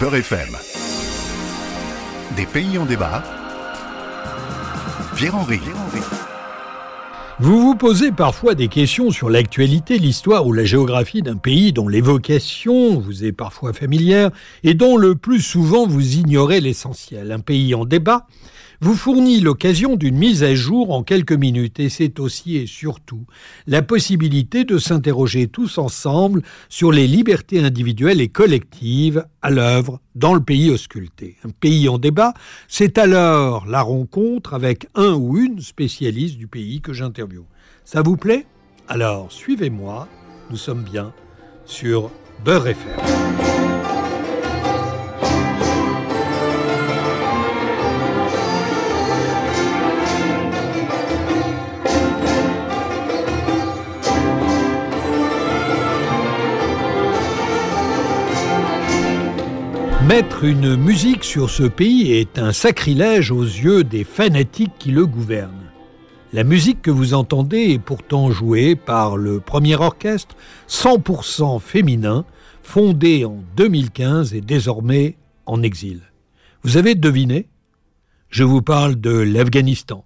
Beurre FM. Des pays en débat. Pierre-Henri. Vous vous posez parfois des questions sur l'actualité, l'histoire ou la géographie d'un pays dont l'évocation vous est parfois familière et dont le plus souvent vous ignorez l'essentiel. Un pays en débat vous fournit l'occasion d'une mise à jour en quelques minutes et c'est aussi et surtout la possibilité de s'interroger tous ensemble sur les libertés individuelles et collectives à l'œuvre dans le pays ausculté. Un pays en débat, c'est alors la rencontre avec un ou une spécialiste du pays que j'interviewe. Ça vous plaît? Alors suivez-moi, nous sommes bien sur Beurre FM. Mettre une musique sur ce pays est un sacrilège aux yeux des fanatiques qui le gouvernent. La musique que vous entendez est pourtant jouée par le premier orchestre 100% féminin, fondé en 2015 et désormais en exil. Vous avez deviné? Je vous parle de l'Afghanistan.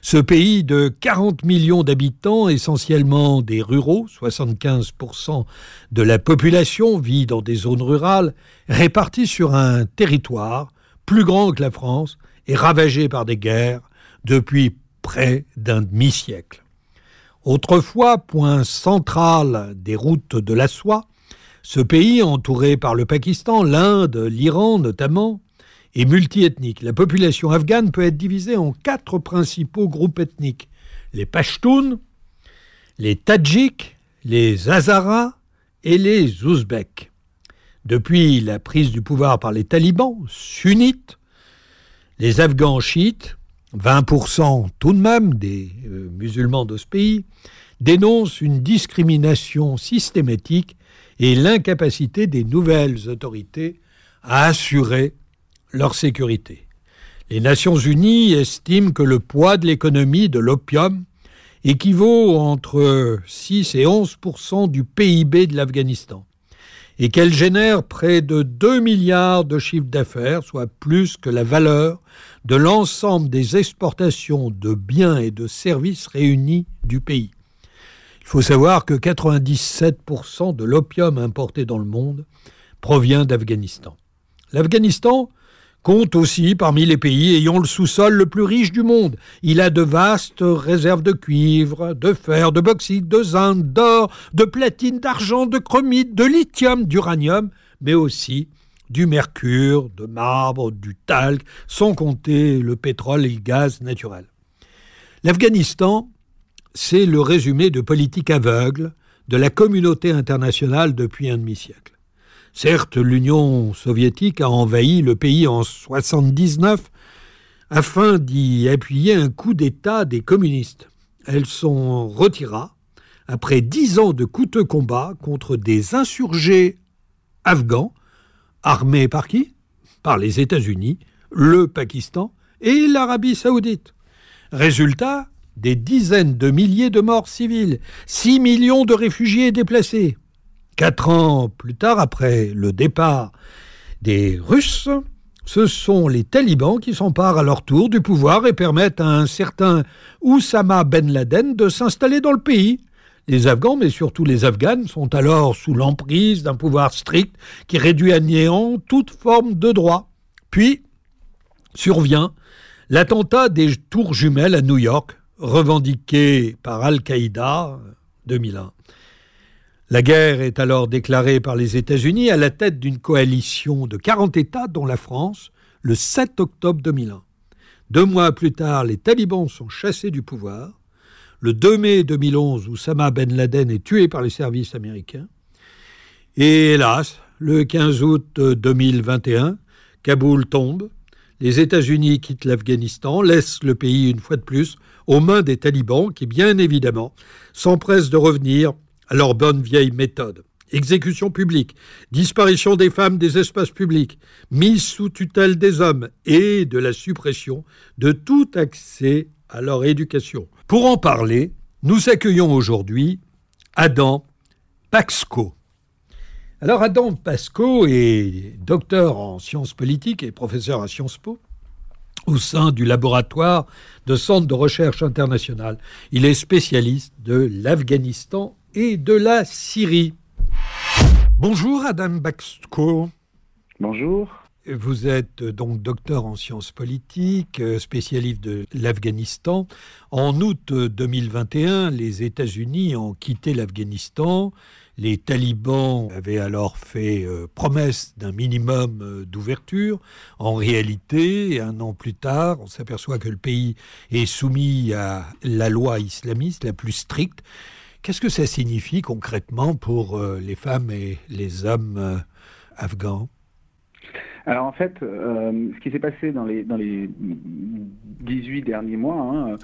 Ce pays de 40 millions d'habitants, essentiellement des ruraux, 75% de la population vit dans des zones rurales, réparties sur un territoire plus grand que la France et ravagé par des guerres depuis près d'un demi-siècle. Autrefois point central des routes de la soie, ce pays, entouré par le Pakistan, l'Inde, l'Iran notamment, et multiethnique. La population afghane peut être divisée en quatre principaux groupes ethniques. Les Pashtuns, les Tadjiks, les Hazaras et les Ouzbeks. Depuis la prise du pouvoir par les talibans sunnites, les Afghans chiites, 20% tout de même des euh, musulmans de ce pays, dénoncent une discrimination systématique et l'incapacité des nouvelles autorités à assurer leur sécurité. Les Nations Unies estiment que le poids de l'économie de l'opium équivaut entre 6 et 11 du PIB de l'Afghanistan et qu'elle génère près de 2 milliards de chiffres d'affaires, soit plus que la valeur de l'ensemble des exportations de biens et de services réunis du pays. Il faut savoir que 97% de l'opium importé dans le monde provient d'Afghanistan. L'Afghanistan compte aussi parmi les pays ayant le sous-sol le plus riche du monde. Il a de vastes réserves de cuivre, de fer, de bauxite, de zinc, d'or, de platine, d'argent, de chromite, de lithium, d'uranium, mais aussi du mercure, de marbre, du talc, sans compter le pétrole et le gaz naturel. L'Afghanistan, c'est le résumé de politique aveugle de la communauté internationale depuis un demi-siècle. Certes, l'Union soviétique a envahi le pays en 1979 afin d'y appuyer un coup d'État des communistes. Elle s'en retira après dix ans de coûteux combats contre des insurgés afghans, armés par qui? Par les États-Unis, le Pakistan et l'Arabie saoudite. Résultat, des dizaines de milliers de morts civiles, 6 millions de réfugiés déplacés. Quatre ans plus tard, après le départ des Russes, ce sont les talibans qui s'emparent à leur tour du pouvoir et permettent à un certain Oussama Ben Laden de s'installer dans le pays. Les Afghans, mais surtout les Afghanes, sont alors sous l'emprise d'un pouvoir strict qui réduit à néant toute forme de droit. Puis survient l'attentat des tours jumelles à New York, revendiqué par Al-Qaïda 2001. La guerre est alors déclarée par les États-Unis à la tête d'une coalition de 40 États, dont la France, le 7 octobre 2001. Deux mois plus tard, les talibans sont chassés du pouvoir. Le 2 mai 2011, Oussama Ben Laden est tué par les services américains. Et hélas, le 15 août 2021, Kaboul tombe. Les États-Unis quittent l'Afghanistan, laissent le pays une fois de plus aux mains des talibans qui, bien évidemment, s'empressent de revenir à leur bonne vieille méthode. Exécution publique, disparition des femmes des espaces publics, mise sous tutelle des hommes et de la suppression de tout accès à leur éducation. Pour en parler, nous accueillons aujourd'hui Adam Paxco. Alors Adam Pasco est docteur en sciences politiques et professeur à Sciences Po au sein du laboratoire de Centre de recherche international. Il est spécialiste de l'Afghanistan et de la Syrie. Bonjour Adam Pasco. Bonjour. Vous êtes donc docteur en sciences politiques, spécialiste de l'Afghanistan. En août 2021, les États-Unis ont quitté l'Afghanistan. Les talibans avaient alors fait euh, promesse d'un minimum euh, d'ouverture. En réalité, un an plus tard, on s'aperçoit que le pays est soumis à la loi islamiste la plus stricte. Qu'est-ce que ça signifie concrètement pour euh, les femmes et les hommes afghans? Alors en fait, ce qui s'est passé dans les, dans les 18 derniers mois, hein,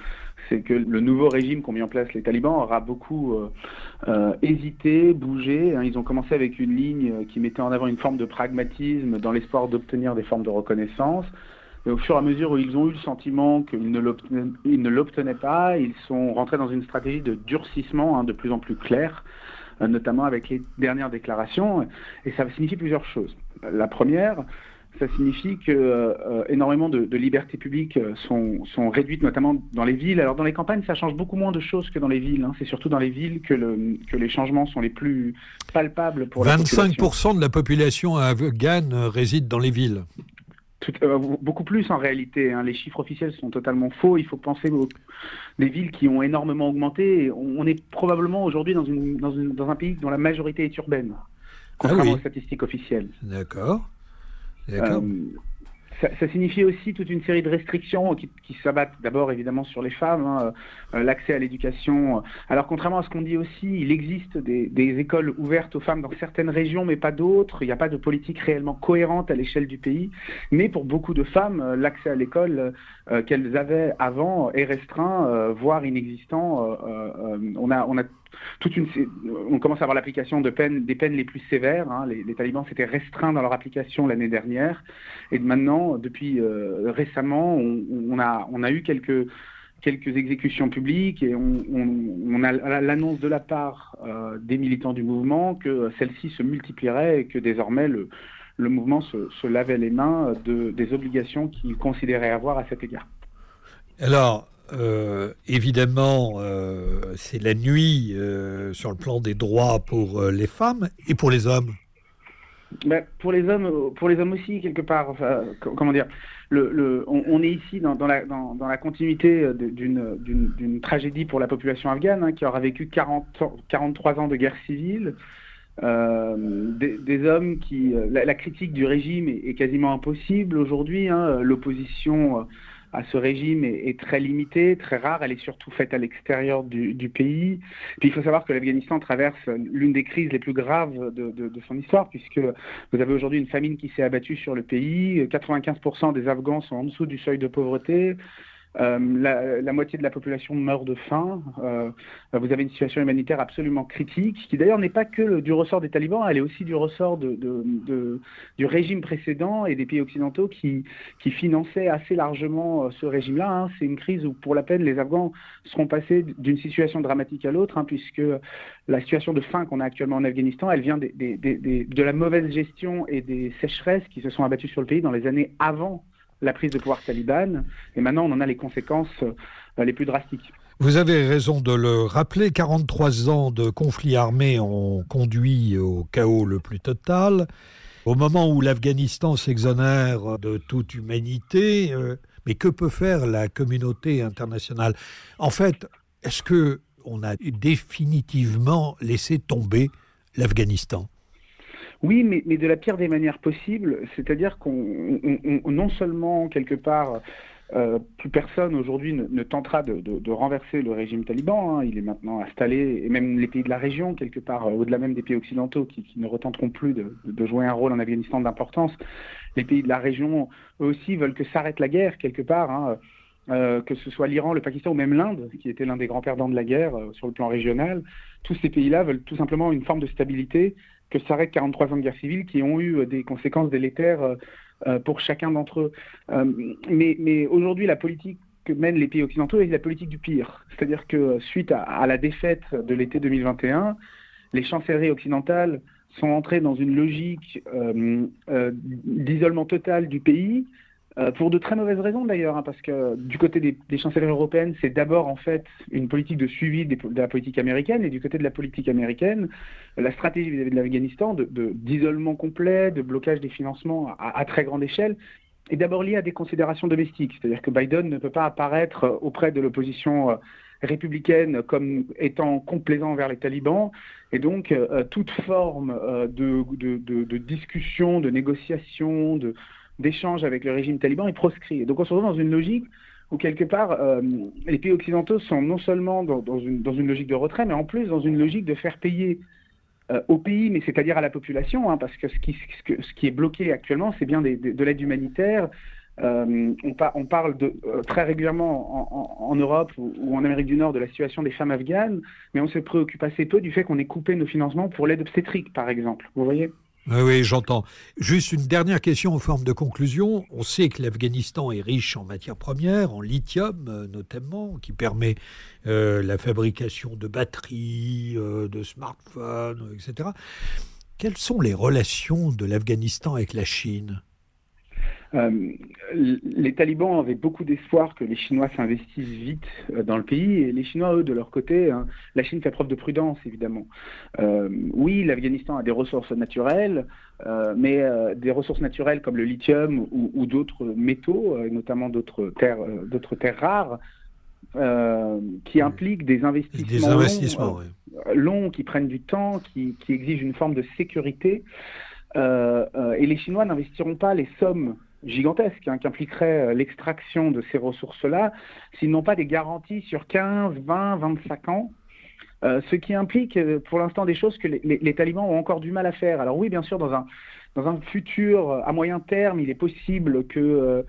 c'est que le nouveau régime qu'ont mis en place les talibans aura beaucoup euh, euh, hésité, bougé. Hein. Ils ont commencé avec une ligne euh, qui mettait en avant une forme de pragmatisme dans l'espoir d'obtenir des formes de reconnaissance. Et au fur et à mesure où ils ont eu le sentiment qu'ils ne l'obtenaient pas, ils sont rentrés dans une stratégie de durcissement hein, de plus en plus claire, notamment avec les dernières déclarations. Et ça signifie plusieurs choses. La première, ça signifie que euh, énormément de, libertés publiques euh, sont, réduites, notamment dans les villes. Alors dans les campagnes, ça change beaucoup moins de choses que dans les villes. Hein. C'est surtout dans les villes que, le, que, les changements sont les plus palpables pour 25% de la population afghane réside dans les villes. Euh, beaucoup plus en réalité. Hein. Les chiffres officiels sont totalement faux. Il faut penser aux des villes qui ont énormément augmenté. On, est probablement aujourd'hui dans, une, dans, dans, un pays dont la majorité est urbaine, ah contrairement aux statistiques officielles. D'accord. Euh, ça, ça, signifie aussi toute une série de restrictions qui, qui s'abattent d'abord évidemment sur les femmes, hein, euh, l'accès à l'éducation. Alors contrairement à ce qu'on dit aussi, il existe des, des, écoles ouvertes aux femmes dans certaines régions, mais pas d'autres. Il n'y a pas de politique réellement cohérente à l'échelle du pays. Mais pour beaucoup de femmes, euh, l'accès à l'école qu'elles avaient avant est restreint, voire inexistant. on a, on a toute une, on commence à avoir l'application des peines les plus sévères. Hein. Les, talibans s'étaient restreints dans leur application l'année dernière, et maintenant, depuis euh, récemment, on, a, eu quelques exécutions publiques et on, a l'annonce de la part euh, des militants du mouvement que celle-ci se multiplierait et que désormais le, mouvement se, lavait les mains de, des obligations qu'il considérait avoir à cet égard. Alors, euh, évidemment, euh, c'est la nuit euh, sur le plan des droits pour les femmes et pour les hommes. Ben, pour les hommes, pour les hommes aussi quelque part. comment dire on, est ici dans, la, dans, la, continuité d'une tragédie pour la population afghane hein, qui aura vécu 40, 43 ans de guerre civile. des, hommes qui la, critique du régime est, quasiment impossible aujourd'hui. Hein, L'opposition à ce régime est, très limitée, très rare. Elle est surtout faite à l'extérieur du, pays. Puis il faut savoir que l'Afghanistan traverse l'une des crises les plus graves de, de son histoire, puisque vous avez aujourd'hui une famine qui s'est abattue sur le pays. 95% des Afghans sont en dessous du seuil de pauvreté. Euh, la, moitié de la population meurt de faim. Euh, vous avez une situation humanitaire absolument critique, qui d'ailleurs n'est pas que du ressort des talibans, elle est aussi du ressort du régime précédent et des pays occidentaux qui, finançaient assez largement euh, ce régime-là. Hein. C'est une crise où, pour la peine, les Afghans seront passés d'une situation dramatique à l'autre, hein, puisque la situation de faim qu'on a actuellement en Afghanistan, elle vient de la mauvaise gestion et des sécheresses qui se sont abattues sur le pays dans les années avant la prise de pouvoir talibane. Et maintenant, on en a les conséquences euh, les plus drastiques. Vous avez raison de le rappeler, 43 ans de conflits armés ont conduit au chaos le plus total. Au moment où l'Afghanistan s'exonère de toute humanité, euh, mais que peut faire la communauté internationale? En fait, est-ce que on a définitivement laissé tomber l'Afghanistan? Oui, mais, de la pire des manières possibles, c'est-à-dire qu'on non seulement quelque part euh, plus personne aujourd'hui ne, tentera de, renverser le régime taliban. Hein. Il est maintenant installé, et même les pays de la région, quelque part, euh, au-delà même des pays occidentaux, qui, ne retenteront plus de, jouer un rôle en Afghanistan d'importance. Les pays de la région, eux aussi, veulent que s'arrête la guerre, quelque part. Hein. Euh, que ce soit l'Iran, le Pakistan ou même l'Inde, qui était l'un des grands perdants de la guerre sur le plan régional, tous ces pays-là veulent tout simplement une forme de stabilité, que s'arrêtent 43 ans de guerre civile qui ont eu euh, des conséquences délétères pour chacun d'entre eux. mais, aujourd'hui, la politique que mènent les pays occidentaux est la politique du pire. C'est-à-dire que suite à, la défaite de l'été 2021, les chancelleries occidentales sont entrés dans une logique d'isolement total du pays, euh, pour de très mauvaises raisons d'ailleurs, hein, parce que du côté des, des chancelleries européennes, c'est d'abord en fait une politique de suivi de la politique américaine, et du côté de la politique américaine, la stratégie vis-à-vis de l'Afghanistan d'isolement de, complet, de blocage des financements à, très grande échelle, est d'abord liée à des considérations domestiques. C'est-à-dire que Biden ne peut pas apparaître auprès de l'opposition euh, républicaine comme étant complaisant envers les talibans. Et donc, euh, toute forme de, de, de, discussion, de négociation, de, d'échange avec le régime taliban est proscrit. Donc on se retrouve dans une logique où quelque part euh, les pays occidentaux sont non seulement dans, une, dans, une, logique de retrait, mais en plus dans une logique de faire payer euh, au pays, mais c'est-à-dire à la population, hein, parce que ce qui, ce, qui, est bloqué actuellement, c'est bien de l'aide humanitaire. Euh, on, on, parle de, très régulièrement en, en Europe ou, ou, en Amérique du Nord de la situation des femmes afghanes, mais on se préoccupe assez peu du fait qu'on ait coupé nos financements pour l'aide obstétrique, par exemple. Vous voyez? Oui, j'entends. Juste une dernière question en forme de conclusion. On sait que l'Afghanistan est riche en matières premières, en lithium euh, notamment, qui permet euh, la fabrication de batteries, euh, de smartphones, etc. Quelles sont les relations de l'Afghanistan avec la Chine? Euh, les talibans avaient beaucoup d'espoir que les Chinois s'investissent vite euh, dans le pays et les Chinois, eux, de leur côté, hein, la Chine fait preuve de prudence, évidemment. Euh, oui, l'Afghanistan a des ressources naturelles, mais des ressources naturelles comme le lithium ou, d'autres métaux, notamment d'autres terres, d'autres terres rares, qui impliquent des investissements, longs, qui prennent du temps, qui, qui, exigent une forme de sécurité. et les Chinois n'investiront pas les sommes gigantesque hein, qui impliquerait euh, l'extraction de ces ressources-là, s'ils n'ont pas des garanties sur 15, 20, 25 ans, euh, ce qui implique euh, pour l'instant des choses que les, talibans ont encore du mal à faire. Alors oui, bien sûr, dans un, dans un futur à moyen terme, il est possible que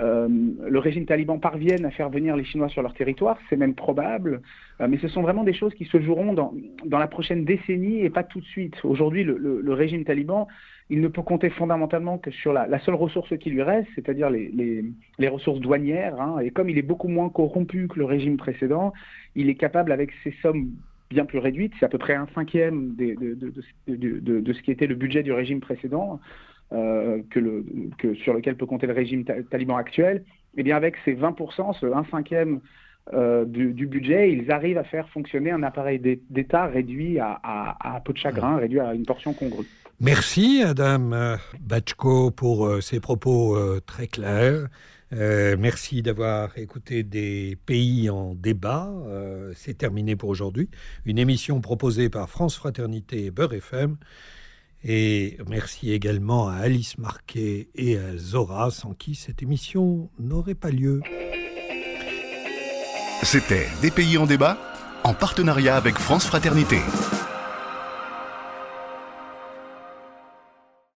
le régime taliban parvienne à faire venir les Chinois sur leur territoire, c'est même probable, mais ce sont vraiment des choses qui se joueront dans, la prochaine décennie et pas tout de suite. Aujourd'hui, le, régime taliban il ne peut compter fondamentalement que sur la, seule ressource qui lui reste, c'est-à-dire les, ressources douanières. Hein. et comme il est beaucoup moins corrompu que le régime précédent, il est capable, avec ces sommes bien plus réduites, c'est à peu près un cinquième de, ce qui était le budget du régime précédent, euh, que le, que sur lequel peut compter le régime taliban actuel, eh bien avec ces 20%, ce 1 cinquième euh, du, budget, ils arrivent à faire fonctionner un appareil d'État réduit à, à, à, peu de chagrin, réduit à une portion congrue. Merci Adam Bachko pour euh, ces propos euh, très clairs. Euh, merci d'avoir écouté des pays en débat. Euh, C'est terminé pour aujourd'hui. Une émission proposée par France Fraternité et Beurre FM. Et merci également à Alice Marquet et à Zora, sans qui cette émission n'aurait pas lieu. C'était Des pays en débat en partenariat avec France Fraternité.